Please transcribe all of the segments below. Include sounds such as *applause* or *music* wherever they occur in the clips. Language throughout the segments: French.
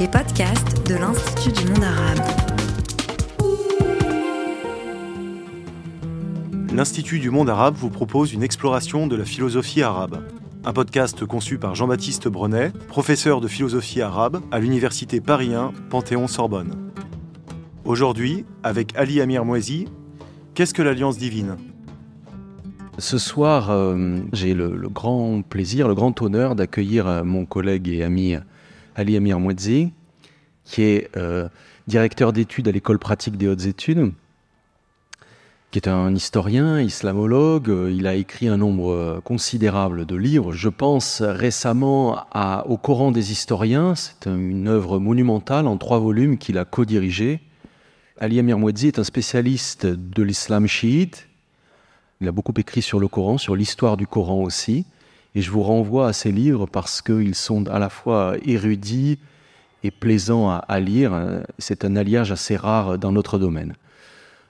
les podcasts de l'Institut du monde arabe. L'Institut du monde arabe vous propose une exploration de la philosophie arabe. Un podcast conçu par Jean-Baptiste Brenet, professeur de philosophie arabe à l'université Paris 1 Panthéon-Sorbonne. Aujourd'hui, avec Ali Amir Mouezi, qu'est-ce que l'Alliance divine? Ce soir, euh, j'ai le, grand plaisir, le grand honneur d'accueillir euh, mon collègue et ami Ali Amir Mouedzi, qui est euh, directeur d'études à l'école pratique des hautes études, qui est un historien, islamologue. Il a écrit un nombre considérable de livres. Je pense récemment au Coran des historiens. C'est une œuvre monumentale en trois volumes qu'il a co-dirigée. Ali Amir Mouedzi est un spécialiste de l'islam chiite il a beaucoup écrit sur le Coran, sur l'histoire du Coran aussi. Et je vous renvoie à ces livres parce qu'ils sont à la fois érudits et plaisants à, lire. C'est un alliage assez rare dans notre domaine.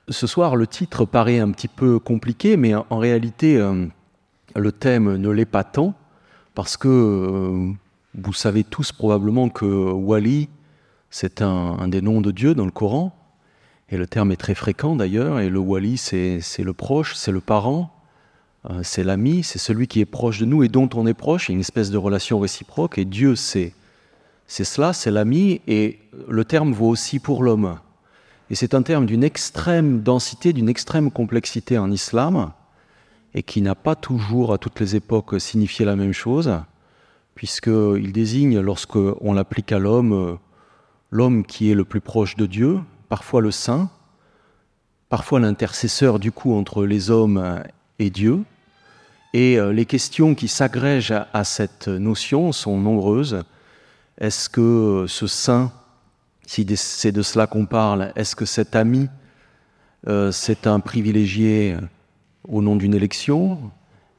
Ce soir, le titre paraît un petit peu compliqué, mais en, réalité, euh, le thème ne l'est pas tant parce que euh, vous savez tous probablement que Wali, c'est un des noms de Dieu dans le Coran. Et le terme est très fréquent d'ailleurs, et le wali, c'est le proche, c'est le parent, c'est l'ami, c'est celui qui est proche de nous et dont on est proche, une espèce de relation réciproque, et Dieu, c'est cela, c'est l'ami, et le terme vaut aussi pour l'homme. Et c'est un terme d'une extrême densité, d'une extrême complexité en islam, et qui n'a pas toujours à toutes les époques signifié la même chose, puisqu'il désigne, lorsqu'on l'applique à l'homme, l'homme qui est le plus proche de Dieu, parfois le saint, parfois l'intercesseur du coup entre les hommes et Dieu. Et euh, les questions qui s'agrègent à cette notion sont nombreuses. Est-ce que ce saint, si c'est de cela qu'on parle, est-ce que cet ami, euh, c'est un privilégié au nom d'une élection?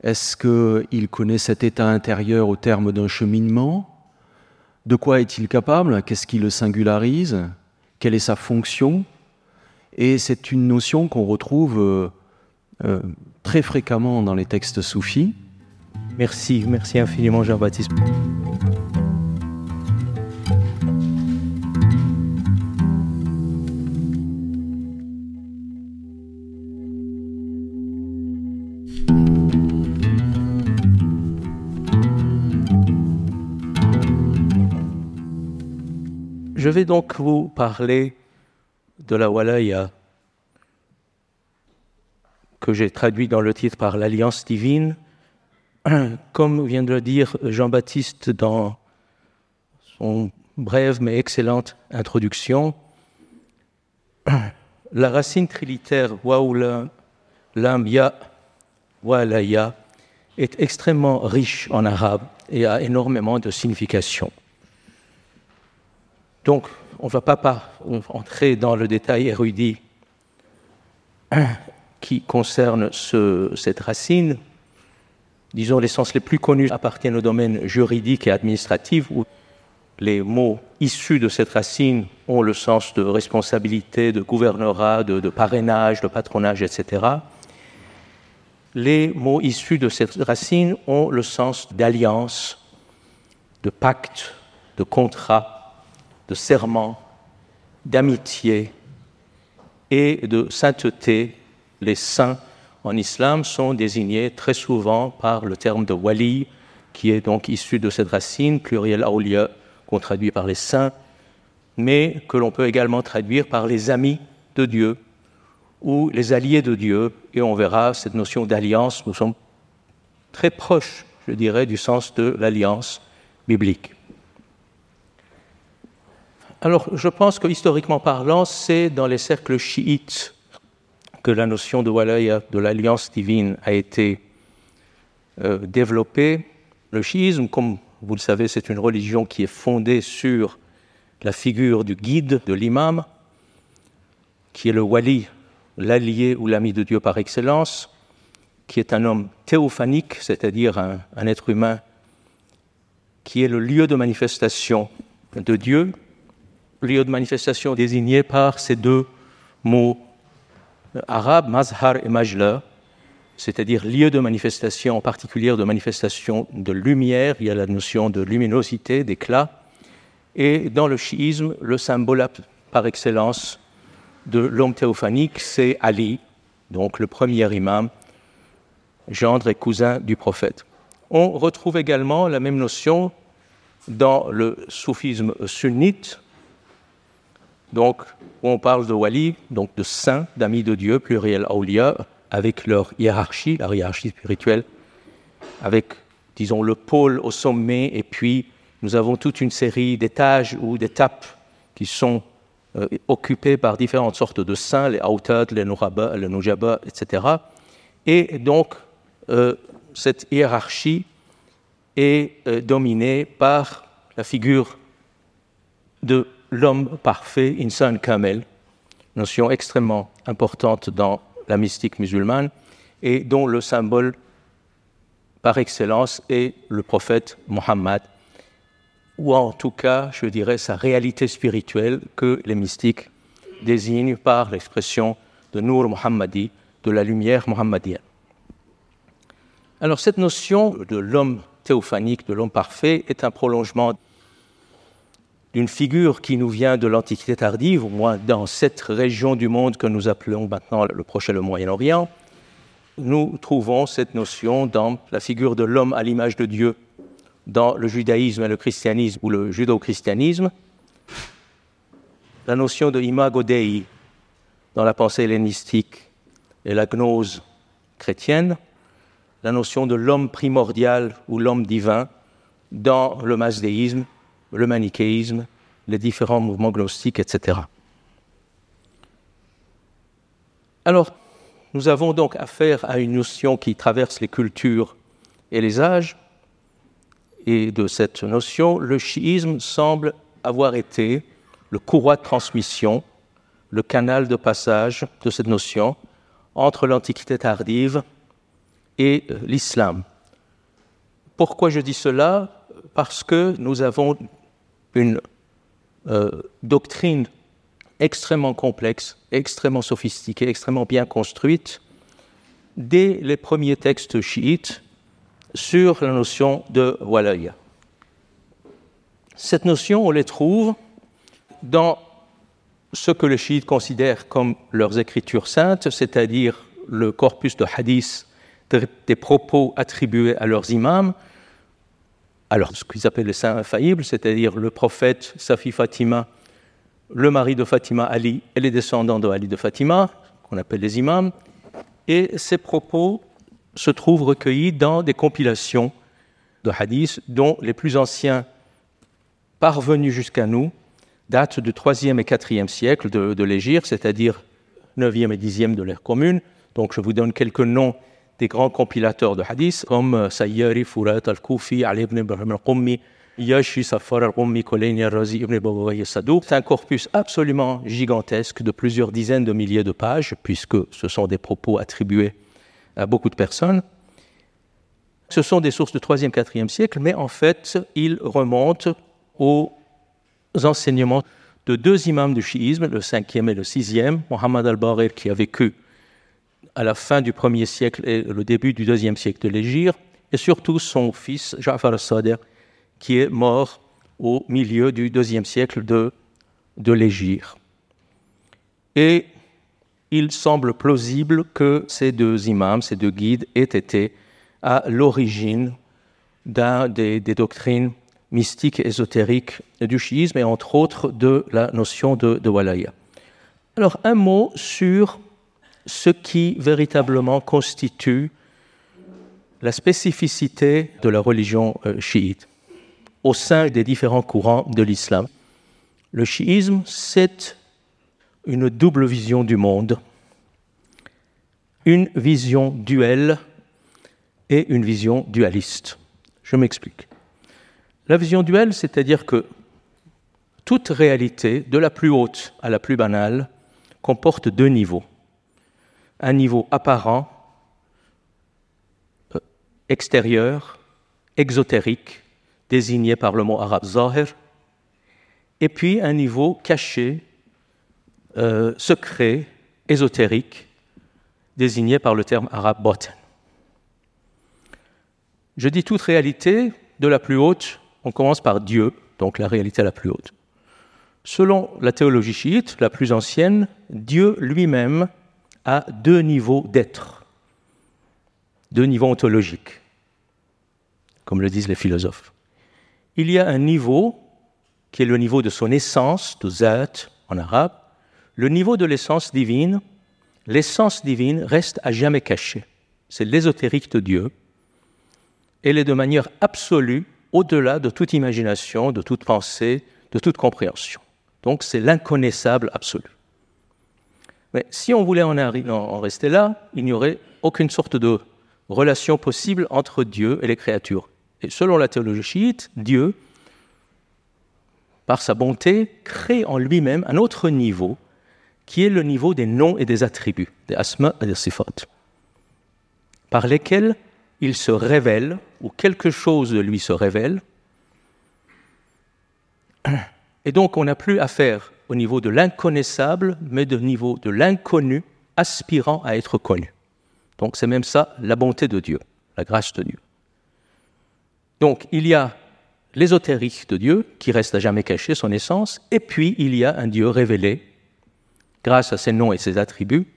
Est-ce qu'il connaît cet état intérieur au terme d'un cheminement? De quoi est-il capable? Qu'est-ce qui le singularise? Quelle est sa fonction? Et c'est une notion qu'on retrouve euh, très fréquemment dans les textes soufis. Merci, merci infiniment Jean-Baptiste. Je vais donc vous parler de la Walaya, que j'ai traduit dans le titre par l'Alliance divine. *clears throat* Comme vient de le dire Jean-Baptiste dans son brève mais excellente introduction, *clears throat* la racine trilitaire Waoula, Lam Ya, Walaya est extrêmement riche en arabe et a énormément de significations. Donc, on ne va pas entrer dans le détail érudit *clears throat* qui concerne cette racine. Disons, les sens les plus connus appartiennent au domaine juridique et administratif, où les mots issus de cette racine ont le sens de responsabilité, de gouvernorat, de, de parrainage, de patronage, etc. Les mots issus de cette racine ont le sens d'alliance, de pacte, de contrat, de serment, d'amitié et de sainteté. Les saints en islam sont désignés très souvent par le terme de wali, qui est donc issu de cette racine, pluriel awliya, qu'on traduit par les saints, mais que l'on peut également traduire par les amis de Dieu ou les alliés de Dieu. Et on verra cette notion d'alliance, nous sommes très proches, je dirais, du sens de l'alliance biblique. Alors, je pense que historiquement parlant, c'est dans les cercles chiites que la notion de walaya, de l'alliance divine, a été euh, développée. Le chiisme, comme vous le savez, c'est une religion qui est fondée sur la figure du guide, de l'imam, qui est le wali, l'allié ou l'ami de Dieu par excellence, qui est un homme théophanique, c'est-à-dire un être humain qui est le lieu de manifestation de Dieu, lieu de manifestation désigné par ces deux mots arabes, mazhar et majla, c'est-à-dire lieu de manifestation, en particulier de manifestation de lumière, il y a la notion de luminosité, d'éclat, Et dans le chiisme, le symbole par excellence de l'homme théophanique, c'est Ali, donc le premier imam, gendre et cousin du prophète. On retrouve également la même notion dans le soufisme sunnite, donc où on parle de wali, donc de saints, d'amis de Dieu, pluriel awliya, avec leur hiérarchie, la hiérarchie spirituelle, avec, disons, le pôle au sommet, et puis nous avons toute une série d'étages ou d'étapes qui sont euh, occupées par différentes sortes de saints, les autad, les nouraba, les nujaba, etc. Et donc, euh, cette hiérarchie est euh, dominée par la figure de l'homme parfait, insan kamel, notion extrêmement importante dans la mystique musulmane et dont le symbole par excellence est le prophète Mohammed, ou en tout cas, je dirais, sa réalité spirituelle que les mystiques désignent par l'expression de Nour Muhammadi, de la lumière muhammadienne. Alors cette notion de l'homme théophanique, de l'homme parfait, est un prolongement d'une figure qui nous vient de l'Antiquité tardive, au moins dans cette région du monde que nous appelons maintenant le Proche et le Moyen-Orient, nous trouvons cette notion dans la figure de l'homme à l'image de Dieu, dans le judaïsme et le christianisme ou le judo-christianisme, la notion de imago Dei dans la pensée hellénistique et la gnose chrétienne, la notion de l'homme primordial ou l'homme divin dans le masdéisme le manichéisme, les différents mouvements gnostiques, etc. Alors, nous avons donc affaire à une notion qui traverse les cultures et les âges, et de cette notion, le chiisme semble avoir été le courroie de transmission, le canal de passage de cette notion entre l'Antiquité tardive et l'islam. Pourquoi je dis cela? Parce que nous avons une euh, doctrine extrêmement complexe, extrêmement sophistiquée, extrêmement bien construite, dès les premiers textes chiites sur la notion de walaya. Cette notion, on les trouve dans ce que les chiites considèrent comme leurs écritures saintes, c'est-à-dire le corpus de hadiths des propos attribués à leurs imams, alors ce qu'ils appellent les saints infaillibles, c'est-à-dire le prophète Safi Fatima, le mari de Fatima Ali et les descendants de Ali de Fatima, qu'on appelle les imams, et ces propos se trouvent recueillis dans des compilations de hadiths dont les plus anciens parvenus jusqu'à nous datent du 3e et 4e siècle de, de l'Égypte, c'est-à-dire 9e et 10e de l'ère commune. Donc je vous donne quelques noms des grands compilateurs de hadiths comme euh, Sayyari, Furat al-Kufi, Ali ibn Ibrahim al-Qummi, Yashi Safar al-Qummi, Koleni al-Razi ibn Babawai Sadouk. C'est un corpus absolument gigantesque de plusieurs dizaines de milliers de pages, puisque ce sont des propos attribués à beaucoup de personnes. Ce sont des sources du 3e, 4e siècle, mais en fait, ils remontent aux enseignements de deux imams du chiisme, le 5e et le 6e, Mohammed al-Barir, qui a vécu à la fin du premier siècle et le début du deuxième siècle de l'Égypte, et surtout son fils Ja'far al-Sadiq, qui est mort au milieu du deuxième siècle de, de. Et il semble plausible que ces deux imams, ces deux guides, aient été à l'origine d'un des, doctrines mystiques et ésotériques du chiisme, et entre autres de la notion de, de walaya. Alors, un mot sur ce qui véritablement constitue la spécificité de la religion euh, chiite au sein des différents courants de l'islam. Le chiisme, c'est une double vision du monde, une vision duelle et une vision dualiste. Je m'explique. La vision duelle, c'est-à-dire que toute réalité, de la plus haute à la plus banale, comporte deux niveaux un niveau apparent, euh, extérieur, exotérique, désigné par le mot arabe zahir, et puis un niveau caché, euh, secret, ésotérique, désigné par le terme arabe botan. Je dis toute réalité, de la plus haute, on commence par Dieu, donc la réalité la plus haute. Selon la théologie chiite, la plus ancienne, Dieu lui-même a deux niveaux d'être, deux niveaux ontologiques, comme le disent les philosophes. Il y a un niveau qui est le niveau de son essence, de zat en arabe, le niveau de l'essence divine. L'essence divine reste à jamais cachée. C'est l'ésotérique de Dieu. Elle est de manière absolue au-delà de toute imagination, de toute pensée, de toute compréhension. Donc c'est l'inconnaissable absolu. Mais si on voulait en, rester là, il n'y aurait aucune sorte de relation possible entre Dieu et les créatures. Et selon la théologie chiite, Dieu, par sa bonté, crée en lui-même un autre niveau, qui est le niveau des noms et des attributs, des asma et des sifat, par lesquels il se révèle, ou quelque chose de lui se révèle. Et donc on n'a plus affaire au niveau de l'inconnaissable, mais au niveau de l'inconnu aspirant à être connu. Donc c'est même ça la bonté de Dieu, la grâce de Dieu. Donc il y a l'ésotérique de Dieu qui reste à jamais caché, son essence, et puis il y a un Dieu révélé grâce à ses noms et ses attributs,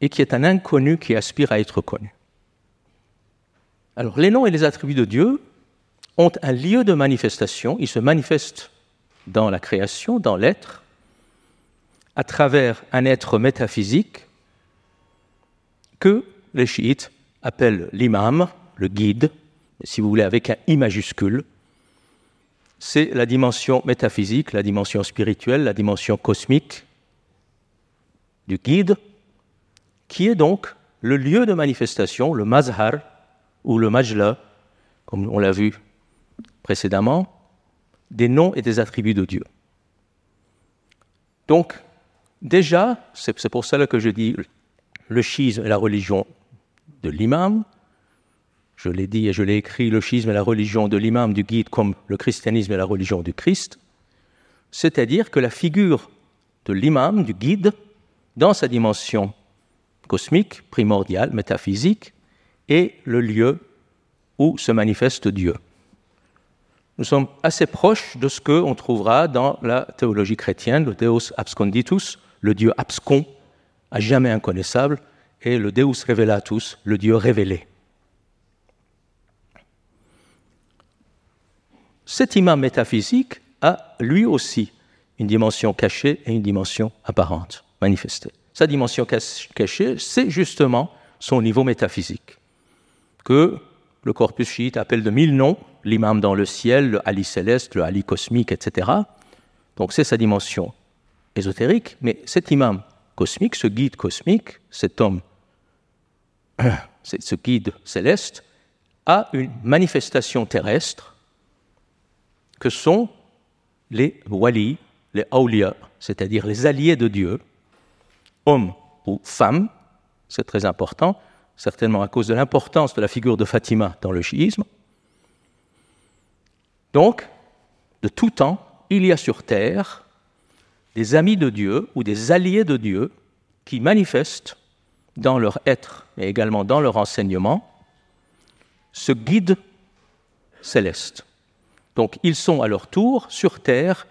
et qui est un inconnu qui aspire à être connu. Alors les noms et les attributs de Dieu ont un lieu de manifestation, ils se manifestent dans la création, dans l'être, à travers un être métaphysique que les chiites appellent l'imam, le guide, si vous voulez avec un I majuscule. C'est la dimension métaphysique, la dimension spirituelle, la dimension cosmique du guide, qui est donc le lieu de manifestation, le mazhar ou le majla, comme on l'a vu précédemment, des noms et des attributs de Dieu. Donc, déjà, c'est pour cela que je dis le schisme est la religion de l'imam. Je l'ai dit et je l'ai écrit, le schisme est la religion de l'imam, du guide, comme le christianisme est la religion du Christ. C'est-à-dire que la figure de l'imam, du guide, dans sa dimension cosmique, primordiale, métaphysique, est le lieu où se manifeste Dieu. Nous sommes assez proches de ce qu'on trouvera dans la théologie chrétienne, le Deus absconditus, le Dieu abscon, à jamais inconnaissable, et le Deus revelatus, le Dieu révélé. Cet imam métaphysique a lui aussi une dimension cachée et une dimension apparente, manifestée. Sa dimension cachée, c'est justement son niveau métaphysique, que le corpus chiite appelle de mille noms, l'imam dans le ciel, le Ali céleste, le Ali cosmique, etc. Donc c'est sa dimension ésotérique, mais cet imam cosmique, ce guide cosmique, cet homme *clears throat* ce guide céleste, a une manifestation terrestre que sont les wali, les awliya, c'est-à-dire les alliés de Dieu, hommes ou femmes, c'est très important, certainement à cause de l'importance de la figure de Fatima dans le chiisme. Donc, de tout temps, il y a sur terre des amis de Dieu ou des alliés de Dieu qui manifestent dans leur être, mais également dans leur enseignement, ce guide céleste. Donc ils sont à leur tour, sur Terre,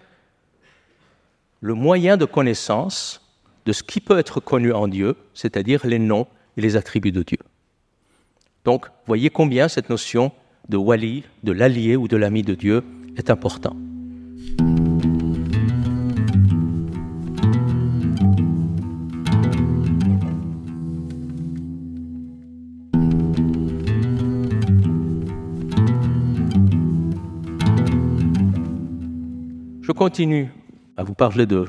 le moyen de connaissance de ce qui peut être connu en Dieu, c'est-à-dire les noms et les attributs de Dieu. Donc, voyez combien cette notion de wali, de l'allié ou de l'ami de Dieu est importante. Continue à vous parler de,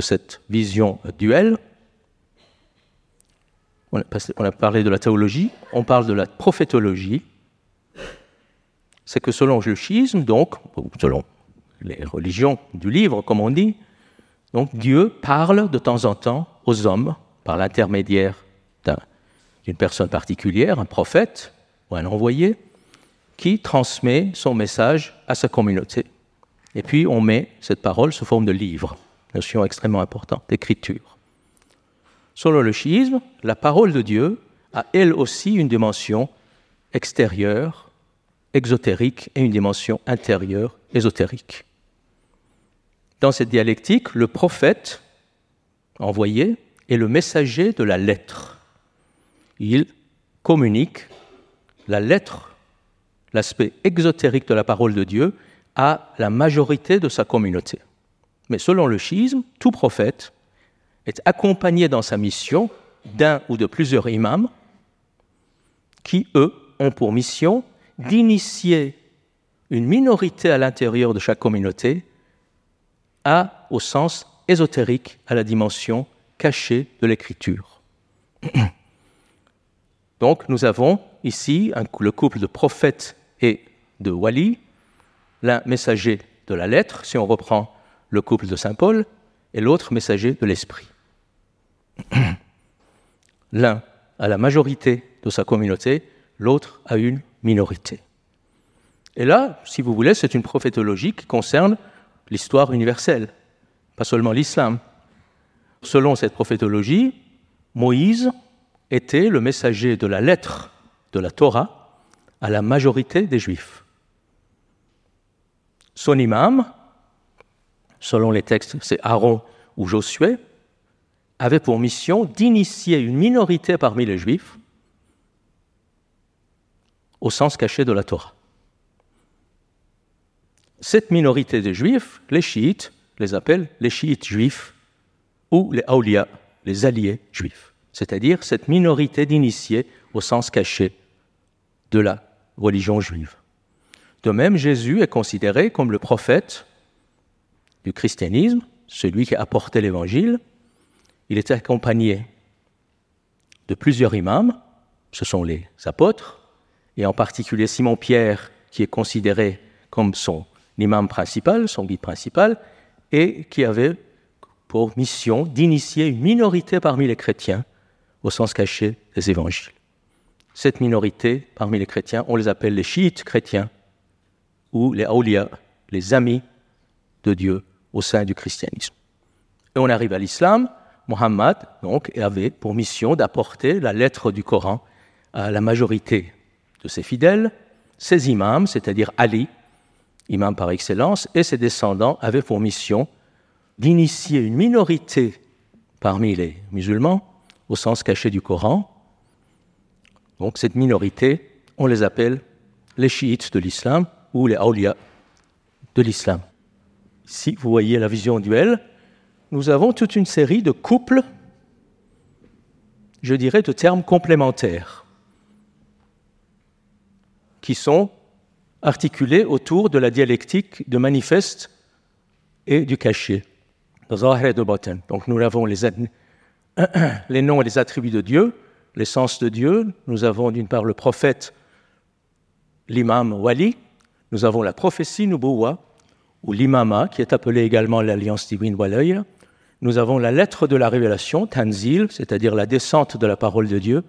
cette vision duelle. On a, parlé de la théologie, on parle de la prophétologie. C'est que selon le schisme, donc, selon les religions du livre, comme on dit, donc Dieu parle de temps en temps aux hommes par l'intermédiaire d'une personne particulière, un prophète ou un envoyé, qui transmet son message à sa communauté. Et puis on met cette parole sous forme de livre, notion extrêmement importante, d'écriture. Selon le chiisme, la parole de Dieu a elle aussi une dimension extérieure, exotérique, et une dimension intérieure, ésotérique. Dans cette dialectique, le prophète envoyé est le messager de la lettre. Il communique la lettre, l'aspect exotérique de la parole de Dieu, à la majorité de sa communauté. Mais selon le schisme, tout prophète est accompagné dans sa mission d'un ou de plusieurs imams qui, eux, ont pour mission d'initier une minorité à l'intérieur de chaque communauté à, au sens ésotérique, à la dimension cachée de l'écriture. Donc nous avons ici le couple de prophète et de wali, l'un messager de la lettre, si on reprend le couple de Saint Paul, et l'autre messager de l'esprit. *clears throat* L'un a la majorité de sa communauté, l'autre a une minorité. Et là, si vous voulez, c'est une prophétologie qui concerne l'histoire universelle, pas seulement l'islam. Selon cette prophétologie, Moïse était le messager de la lettre de la Torah à la majorité des Juifs. Son imam, selon les textes, c'est Aaron ou Josué, avait pour mission d'initier une minorité parmi les Juifs au sens caché de la Torah. Cette minorité de Juifs, les chiites, les appellent les chiites juifs ou les awliya, les alliés juifs, c'est-à-dire cette minorité d'initiés au sens caché de la religion juive. De même, Jésus est considéré comme le prophète du christianisme, celui qui a apporté l'évangile. Il était accompagné de plusieurs imams, ce sont les apôtres, et en particulier Simon-Pierre, qui est considéré comme son imam principal, son guide principal, et qui avait pour mission d'initier une minorité parmi les chrétiens au sens caché des évangiles. Cette minorité parmi les chrétiens, on les appelle les chiites chrétiens ou les awliya, les amis de Dieu au sein du christianisme. Et on arrive à l'islam. Mohammed donc avait pour mission d'apporter la lettre du Coran à la majorité de ses fidèles. Ses imams, c'est-à-dire Ali, imam par excellence, et ses descendants avaient pour mission d'initier une minorité parmi les musulmans, au sens caché du Coran. Donc cette minorité, on les appelle les chiites de l'islam ou les awliya de l'islam. Si vous voyez la vision duel, nous avons toute une série de couples, je dirais de termes complémentaires, qui sont articulés autour de la dialectique de manifeste et du cachet, de Donc nous avons les, *clears throat* les noms et les attributs de Dieu, l'essence de Dieu. Nous avons d'une part le prophète, l'imam Wali. Nous avons la prophétie Nubuwa, ou l'imama, qui est appelée également l'alliance divine Walaya. Nous avons la lettre de la révélation, Tanzil, c'est-à-dire la descente de la parole de Dieu.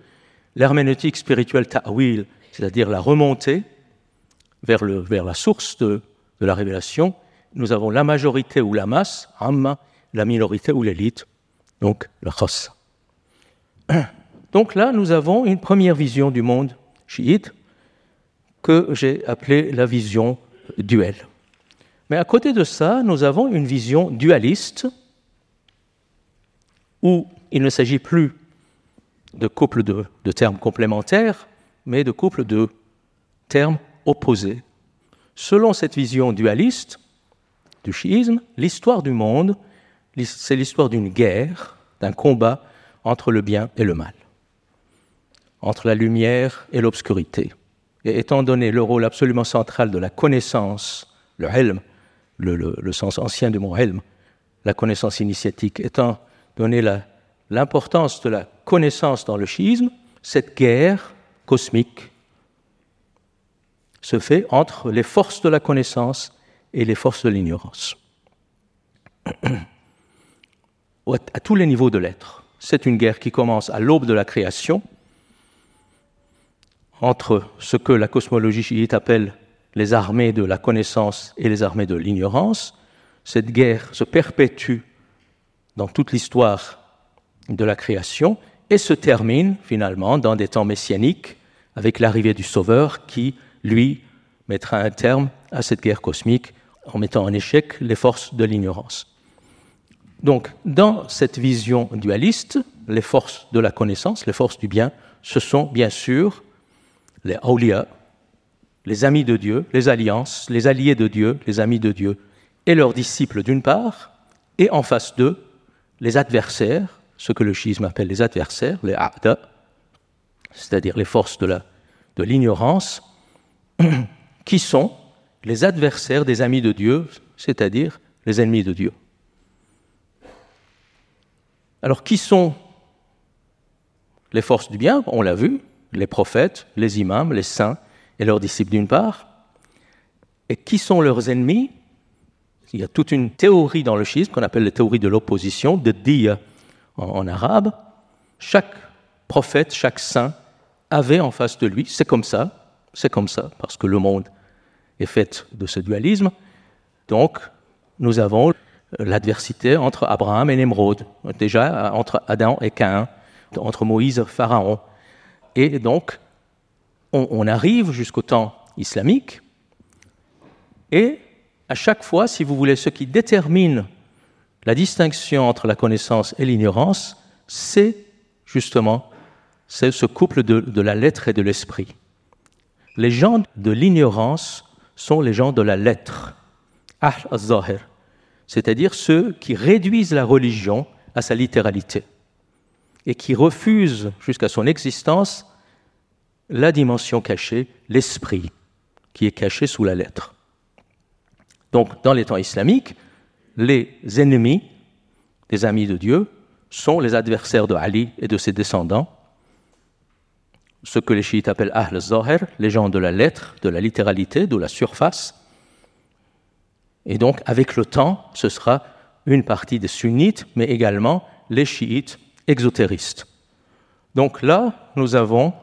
L'herméneutique spirituelle Ta'wil, c'est-à-dire la remontée vers, le, vers la source de, de, la révélation, nous avons la majorité ou la masse, Amma, la minorité ou l'élite, donc le Khos. *clears throat* Donc là, nous avons une première vision du monde chiite que j'ai appelée la vision duel. Mais à côté de ça, nous avons une vision dualiste où il ne s'agit plus de couples de, de termes complémentaires, mais de couples de termes opposés. Selon cette vision dualiste du chiisme, l'histoire du monde, c'est l'histoire d'une guerre, d'un combat entre le bien et le mal, entre la lumière et l'obscurité. Et étant donné le rôle absolument central de la connaissance, le helm, le, sens ancien du mot helm, la connaissance initiatique, étant donné l'importance de la connaissance dans le schisme, cette guerre cosmique se fait entre les forces de la connaissance et les forces de l'ignorance. *clears throat* à tous les niveaux de l'être. C'est une guerre qui commence à l'aube de la création entre ce que la cosmologie chiite appelle les armées de la connaissance et les armées de l'ignorance. Cette guerre se perpétue dans toute l'histoire de la création et se termine finalement dans des temps messianiques avec l'arrivée du Sauveur qui, lui, mettra un terme à cette guerre cosmique en mettant en échec les forces de l'ignorance. Donc, dans cette vision dualiste, les forces de la connaissance, les forces du bien, ce sont bien sûr les awliya, les amis de Dieu, les alliances, les alliés de Dieu, les amis de Dieu, et leurs disciples d'une part, et en face d'eux, les adversaires, ce que le schisme appelle les adversaires, les a'da, c'est-à-dire les forces de l'ignorance, *clears throat* qui sont les adversaires des amis de Dieu, c'est-à-dire les ennemis de Dieu. Alors, qui sont les forces du bien? On l'a vu, les prophètes, les imams, les saints et leurs disciples d'une part. Et qui sont leurs ennemis? Il y a toute une théorie dans le schisme qu'on appelle la théorie de l'opposition, de dia en arabe. Chaque prophète, chaque saint avait en face de lui, c'est comme ça, c'est comme ça, parce que le monde est fait de ce dualisme. Donc, nous avons l'adversité entre Abraham et Nemrod, déjà entre Adam et Caïn, entre Moïse et Pharaon. Et donc, on, arrive jusqu'au temps islamique, et à chaque fois, si vous voulez, ce qui détermine la distinction entre la connaissance et l'ignorance, c'est justement ce couple de, la lettre et de l'esprit. Les gens de l'ignorance sont les gens de la lettre, c'est-à-dire ceux qui réduisent la religion à sa littéralité et qui refusent jusqu'à son existence la dimension cachée, l'esprit, qui est caché sous la lettre. Donc, dans les temps islamiques, les ennemis des amis de Dieu sont les adversaires de Ali et de ses descendants, ce que les chiites appellent Ahl Zahir, les gens de la lettre, de la littéralité, de la surface, et donc, avec le temps, ce sera une partie des sunnites, mais également les chiites exotéristes. Donc là, nous avons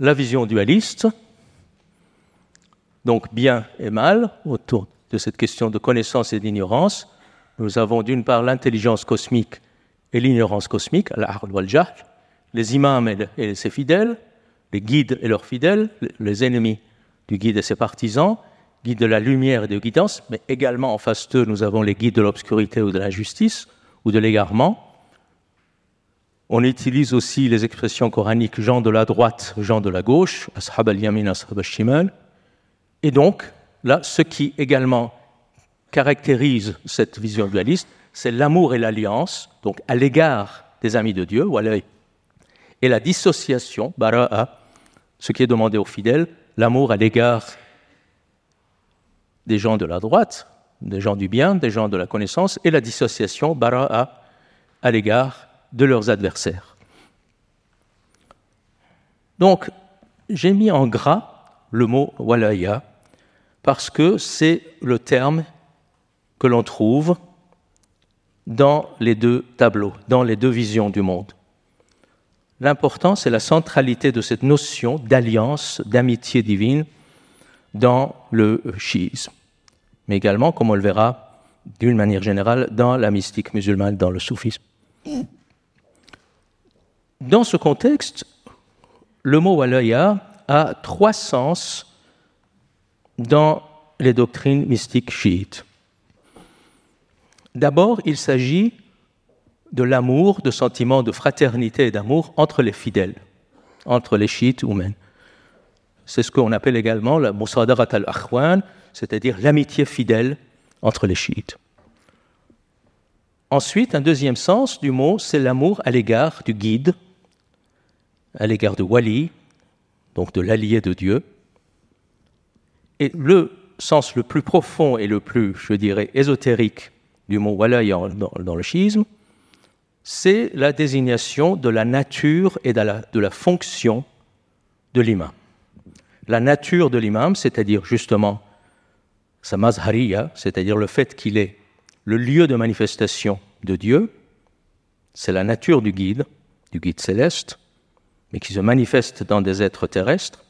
la vision dualiste, donc bien et mal, autour de cette question de connaissance et d'ignorance. Nous avons d'une part l'intelligence cosmique et l'ignorance cosmique, les imams et ses fidèles, les guides et leurs fidèles, les ennemis du guide et ses partisans, guides de la lumière et de guidance, mais également en face d'eux, nous avons les guides de l'obscurité ou de la justice ou de l'égarement. On utilise aussi les expressions coraniques gens de la droite, gens de la gauche, ashab al-yamin, ashab al-shimal. Et donc, là, ce qui également caractérise cette vision dualiste, c'est l'amour et l'alliance, donc à l'égard des amis de Dieu, et la dissociation, bara'a, ce qui est demandé aux fidèles, l'amour à l'égard des gens de la droite, des gens du bien, des gens de la connaissance, et la dissociation, bara'a, à l'égard de leurs adversaires. Donc, j'ai mis en gras le mot walaya parce que c'est le terme que l'on trouve dans les deux tableaux, dans les deux visions du monde. L'important, c'est la centralité de cette notion d'alliance, d'amitié divine dans le schisme, mais également, comme on le verra d'une manière générale, dans la mystique musulmane, dans le soufisme. Dans ce contexte, le mot walaya a trois sens dans les doctrines mystiques chiites. D'abord, il s'agit de l'amour, de sentiment de fraternité et d'amour entre les fidèles, entre les chiites humains. C'est ce qu'on appelle également la musadarat al-akhwan, c'est-à-dire l'amitié fidèle entre les chiites. Ensuite, un deuxième sens du mot, c'est l'amour à l'égard du guide, à l'égard de wali, donc de l'allié de Dieu. Et le sens le plus profond et le plus, je dirais, ésotérique du mot wali dans, le schisme, c'est la désignation de la nature et de la, de la fonction de l'imam la nature de l'imam, c'est-à-dire justement sa mazhariya, c'est-à-dire le fait qu'il est le lieu de manifestation de Dieu, c'est la nature du guide, du guide céleste, mais qui se manifeste dans des êtres terrestres,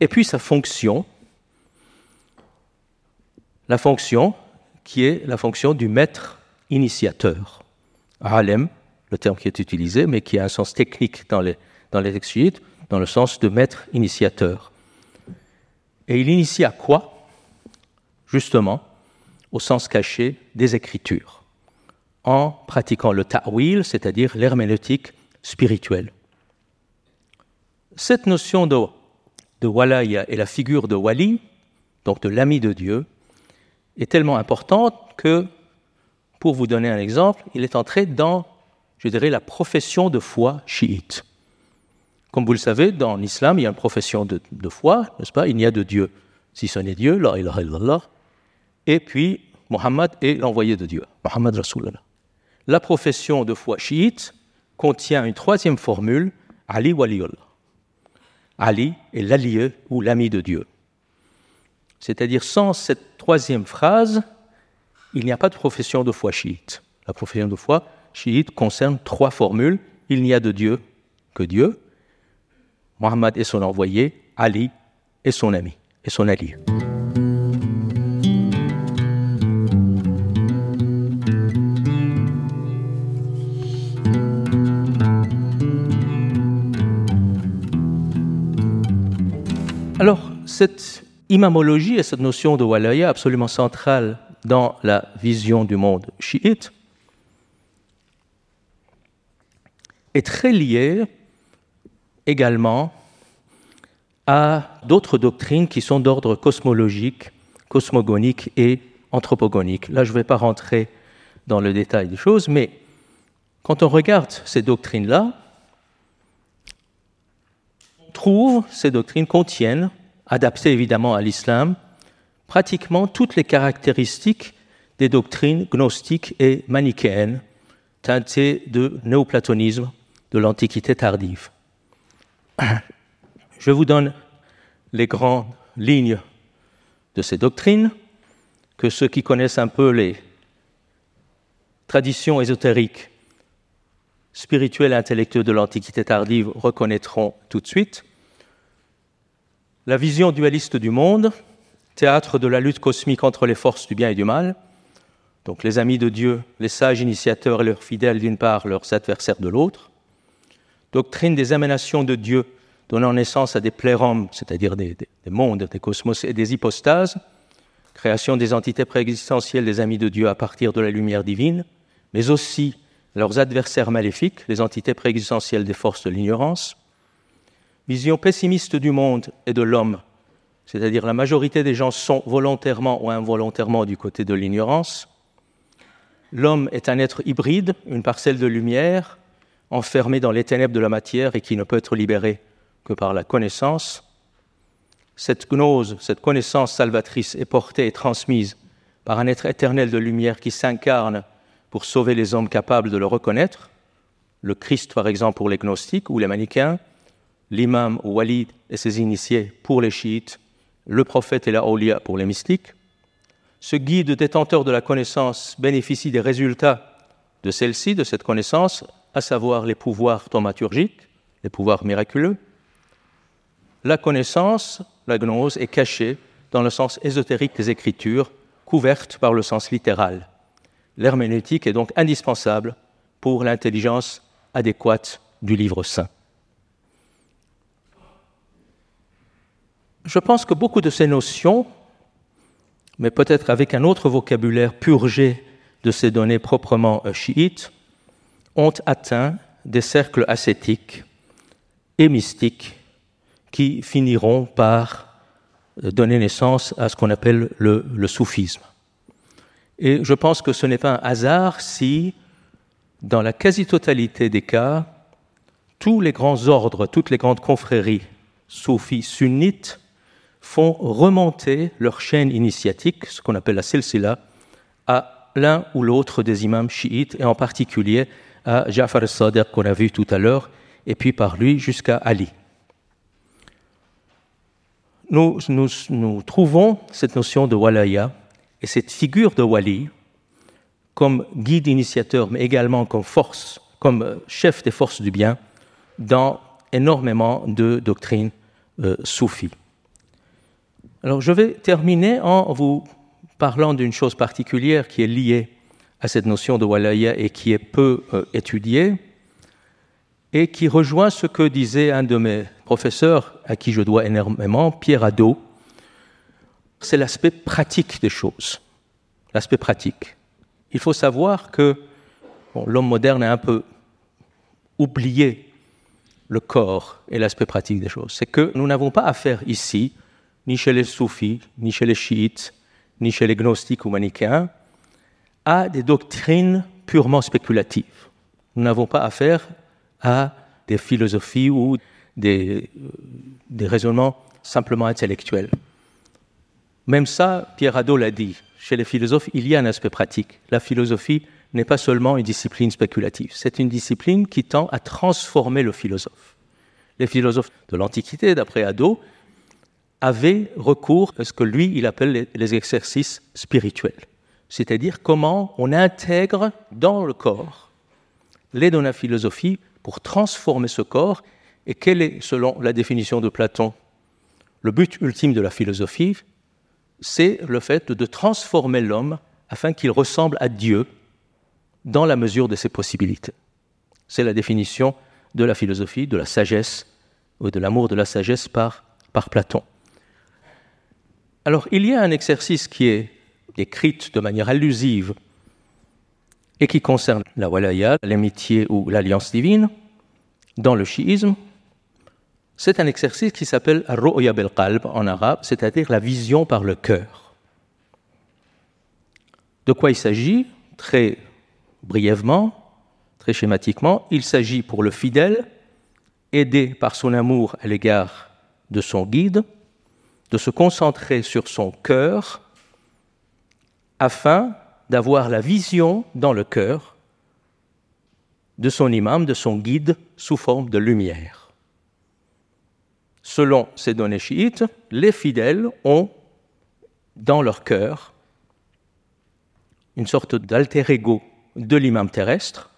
et puis sa fonction, la fonction qui est la fonction du maître initiateur. Alem, le terme qui est utilisé, mais qui a un sens technique dans les, dans les textes dans le sens de maître initiateur. Et il initie à quoi? Justement, au sens caché des Écritures, en pratiquant le ta'wil, c'est-à-dire l'herméneutique spirituelle. Cette notion de, de walaya et la figure de wali, donc de l'ami de Dieu, est tellement importante que, pour vous donner un exemple, il est entré dans, je dirais, la profession de foi chiite. Comme vous le savez, dans l'islam, il y a une profession de, foi, n'est-ce pas? Il n'y a de Dieu. Si ce n'est Dieu, la ilaha illallah. Et puis, Mohammed est l'envoyé de Dieu, Mohammed Rasulallah. La profession de foi chiite contient une troisième formule, Ali Waliullah. Ali est l'allié ou l'ami de Dieu. C'est-à-dire, sans cette troisième phrase, il n'y a pas de profession de foi chiite. La profession de foi chiite concerne trois formules. Il n'y a de Dieu que Dieu. Mohammed est son envoyé, Ali est son ami et son allié. Alors, cette imamologie et cette notion de walaya absolument centrale dans la vision du monde chiite est très liée également à d'autres doctrines qui sont d'ordre cosmologique, cosmogonique et anthropogonique. Là, je ne vais pas rentrer dans le détail des choses, mais quand on regarde ces doctrines-là, ces doctrines contiennent, adaptées évidemment à l'islam, pratiquement toutes les caractéristiques des doctrines gnostiques et manichéennes, teintées de néoplatonisme de l'Antiquité tardive. Je vous donne les grandes lignes de ces doctrines, que ceux qui connaissent un peu les traditions ésotériques, spirituelles et intellectuelles de l'Antiquité tardive reconnaîtront tout de suite. La vision dualiste du monde, théâtre de la lutte cosmique entre les forces du bien et du mal, donc les amis de Dieu, les sages initiateurs et leurs fidèles d'une part, leurs adversaires de l'autre, doctrine des émanations de Dieu donnant naissance à des plérums, c'est-à-dire des, mondes, des cosmos et des hypostases, création des entités préexistentielles des amis de Dieu à partir de la lumière divine, mais aussi leurs adversaires maléfiques, les entités préexistentielles des forces de l'ignorance, vision pessimiste du monde et de l'homme, c'est-à-dire la majorité des gens sont volontairement ou involontairement du côté de l'ignorance. L'homme est un être hybride, une parcelle de lumière, enfermé dans les ténèbres de la matière et qui ne peut être libéré que par la connaissance. Cette gnose, cette connaissance salvatrice est portée et transmise par un être éternel de lumière qui s'incarne pour sauver les hommes capables de le reconnaître, le Christ par exemple pour les gnostiques ou les manichéens, l'imam Walid et ses initiés pour les chiites, le prophète et la awliya pour les mystiques. Ce guide détenteur de la connaissance bénéficie des résultats de celle-ci, de cette connaissance, à savoir les pouvoirs thaumaturgiques, les pouvoirs miraculeux, la connaissance, la gnose, est cachée dans le sens ésotérique des Écritures, couverte par le sens littéral. L'herméneutique est donc indispensable pour l'intelligence adéquate du livre saint. Je pense que beaucoup de ces notions, mais peut-être avec un autre vocabulaire purgé de ces données proprement chiites, ont atteint des cercles ascétiques et mystiques qui finiront par euh, donner naissance à ce qu'on appelle le, soufisme. Et je pense que ce n'est pas un hasard si, dans la quasi-totalité des cas, tous les grands ordres, toutes les grandes confréries soufis sunnites font remonter leur chaîne initiatique, ce qu'on appelle la silsila, à l'un ou l'autre des imams chiites, et en particulier à Ja'far al-Sadiq qu'on a vu tout à l'heure, et puis par lui jusqu'à Ali nous, nous, trouvons cette notion de walaya et cette figure de wali comme guide initiateur, mais également comme force, comme euh, chef des forces du bien dans énormément de doctrines euh, soufis. Alors je vais terminer en vous parlant d'une chose particulière qui est liée à cette notion de walaya et qui est peu euh, étudiée et qui rejoint ce que disait un de mes professeur à qui je dois énormément, Pierre Hadot, c'est l'aspect pratique des choses. L'aspect pratique. Il faut savoir que l'homme moderne a un peu oublié le corps et l'aspect pratique des choses. C'est que nous n'avons pas affaire ici, ni chez les soufis, ni chez les chiites, ni chez les gnostiques ou manichéens, à des doctrines purement spéculatives. Nous n'avons pas affaire à des philosophies ou des, euh, des raisonnements simplement intellectuels. Même ça, Pierre Hadot l'a dit, chez les philosophes, il y a un aspect pratique. La philosophie n'est pas seulement une discipline spéculative, c'est une discipline qui tend à transformer le philosophe. Les philosophes de l'Antiquité, d'après Hadot, avaient recours à ce que lui, il appelle les exercices spirituels, c'est-à-dire comment on intègre dans le corps les la philosophie pour transformer ce corps et quel est, selon la définition de Platon, le but ultime de la philosophie? C'est le fait de transformer l'homme afin qu'il ressemble à Dieu dans la mesure de ses possibilités. C'est la définition de la philosophie, de la sagesse, ou de l'amour de la sagesse par Platon. Alors, il y a un exercice qui est écrit de manière allusive et qui concerne la walaya, l'amitié ou l'alliance divine, dans le chiisme, c'est un exercice qui s'appelle Ru'ya bil qalb en arabe, c'est-à-dire la vision par le cœur. De quoi il s'agit? Très brièvement, très schématiquement, il s'agit pour le fidèle, aidé par son amour à l'égard de son guide, de se concentrer sur son cœur afin d'avoir la vision dans le cœur de son imam, de son guide, sous forme de lumière. Selon ces données chiites, les fidèles ont dans leur cœur une sorte d'alter ego de l'imam terrestre,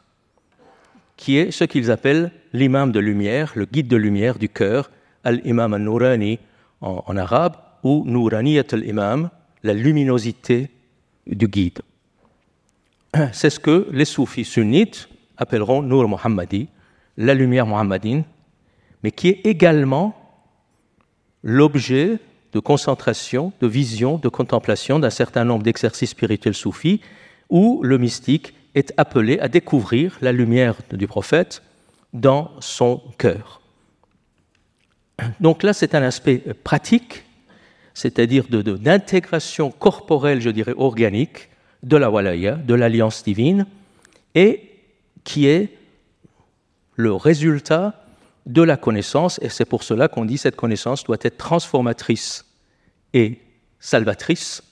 qui est ce qu'ils appellent l'imam de lumière, le guide de lumière du cœur, al-imam al-nourani en, arabe, ou nouraniyat al-imam, la luminosité du guide. *clears throat* C'est ce que les soufis sunnites appelleront Nour Muhammadi, la lumière muhammadine, mais qui est également l'objet de concentration, de vision, de contemplation d'un certain nombre d'exercices spirituels soufis où le mystique est appelé à découvrir la lumière du prophète dans son cœur. Donc là, c'est un aspect pratique, c'est-à-dire d'intégration corporelle, je dirais, organique de la walaya, de l'alliance divine, et qui est le résultat de la connaissance, et c'est pour cela qu'on dit que cette connaissance doit être transformatrice et salvatrice,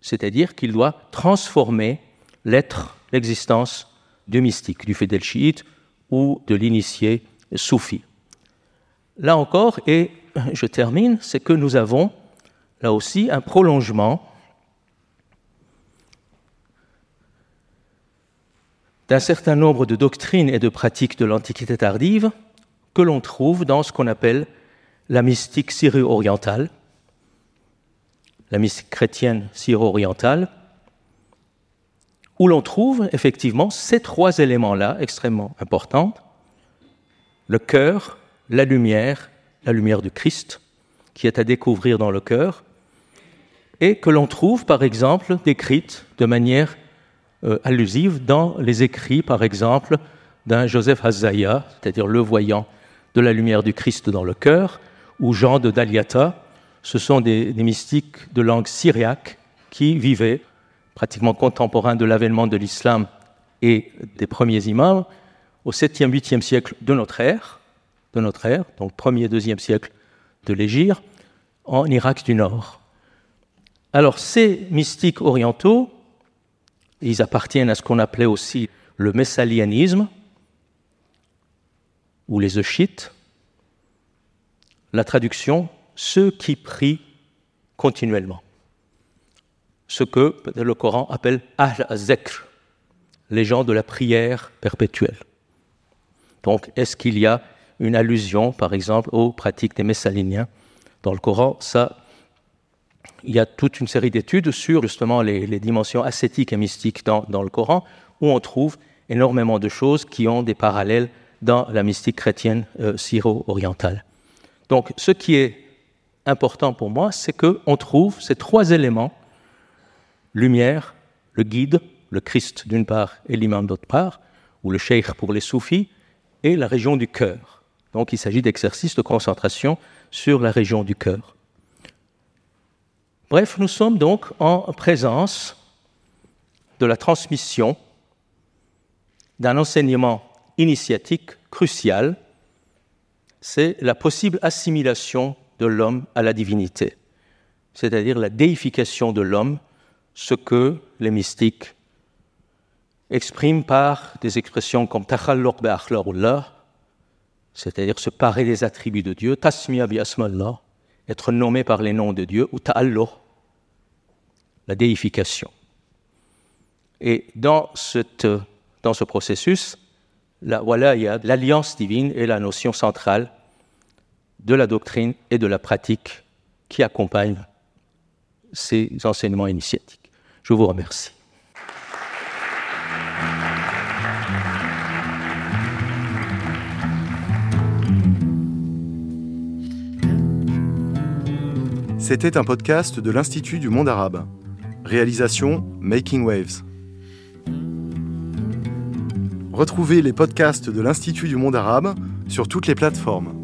c'est-à-dire qu'il doit transformer l'être, l'existence du mystique, du fidèle chiite ou de l'initié soufi. Là encore, et je termine, c'est que nous avons là aussi un prolongement d'un certain nombre de doctrines et de pratiques de l'Antiquité tardive que l'on trouve dans ce qu'on appelle la mystique syro-orientale, la mystique chrétienne syro-orientale, où l'on trouve effectivement ces trois éléments-là extrêmement importants, le cœur, la lumière, la lumière du Christ, qui est à découvrir dans le cœur, et que l'on trouve par exemple décrite de manière euh, allusive dans les écrits par exemple d'un Joseph Hazaya, c'est-à-dire le voyant de la lumière du Christ dans le cœur, ou Jean de Daliata, ce sont des, des mystiques de langue syriaque qui vivaient pratiquement contemporain de l'avènement de l'islam et des premiers imams, au 7e, 8e siècle de notre ère, notre ère, donc 1er, 2e siècle de l'Égypte, en Irak du Nord. Alors ces mystiques orientaux, ils appartiennent à ce qu'on appelait aussi le messalianisme ou les euchites. La traduction, ceux qui prient continuellement ce que le Coran appelle Ahl-Zekr, les gens de la prière perpétuelle. Donc, est-ce qu'il y a une allusion, par exemple, aux pratiques des Messaliniens dans le Coran Ça, il y a toute une série d'études sur justement les, dimensions ascétiques et mystiques dans, le Coran, où on trouve énormément de choses qui ont des parallèles dans la mystique chrétienne euh, syro-orientale. Donc, ce qui est important pour moi, c'est qu'on trouve ces trois éléments, lumière, le guide, le Christ d'une part et l'imam d'autre part, ou le cheikh pour les soufis, et la région du cœur. Donc il s'agit d'exercices de concentration sur la région du cœur. Bref, nous sommes donc en présence de la transmission d'un enseignement initiatique crucial, c'est la possible assimilation de l'homme à la divinité, c'est-à-dire la déification de l'homme, ce que les mystiques expriment par des expressions comme c'est-à-dire se parer des attributs de Dieu, tasmiya bi être nommé par les noms de Dieu, ou ta'alluh, la déification. Et dans, dans ce processus, l'alliance divine et la notion centrale de la doctrine et de la pratique qui accompagnent ces enseignements initiatiques. Je vous remercie. C'était un podcast de l'Institut du monde arabe. Réalisation Making Waves. Retrouvez les podcasts de l'Institut du monde arabe sur toutes les plateformes.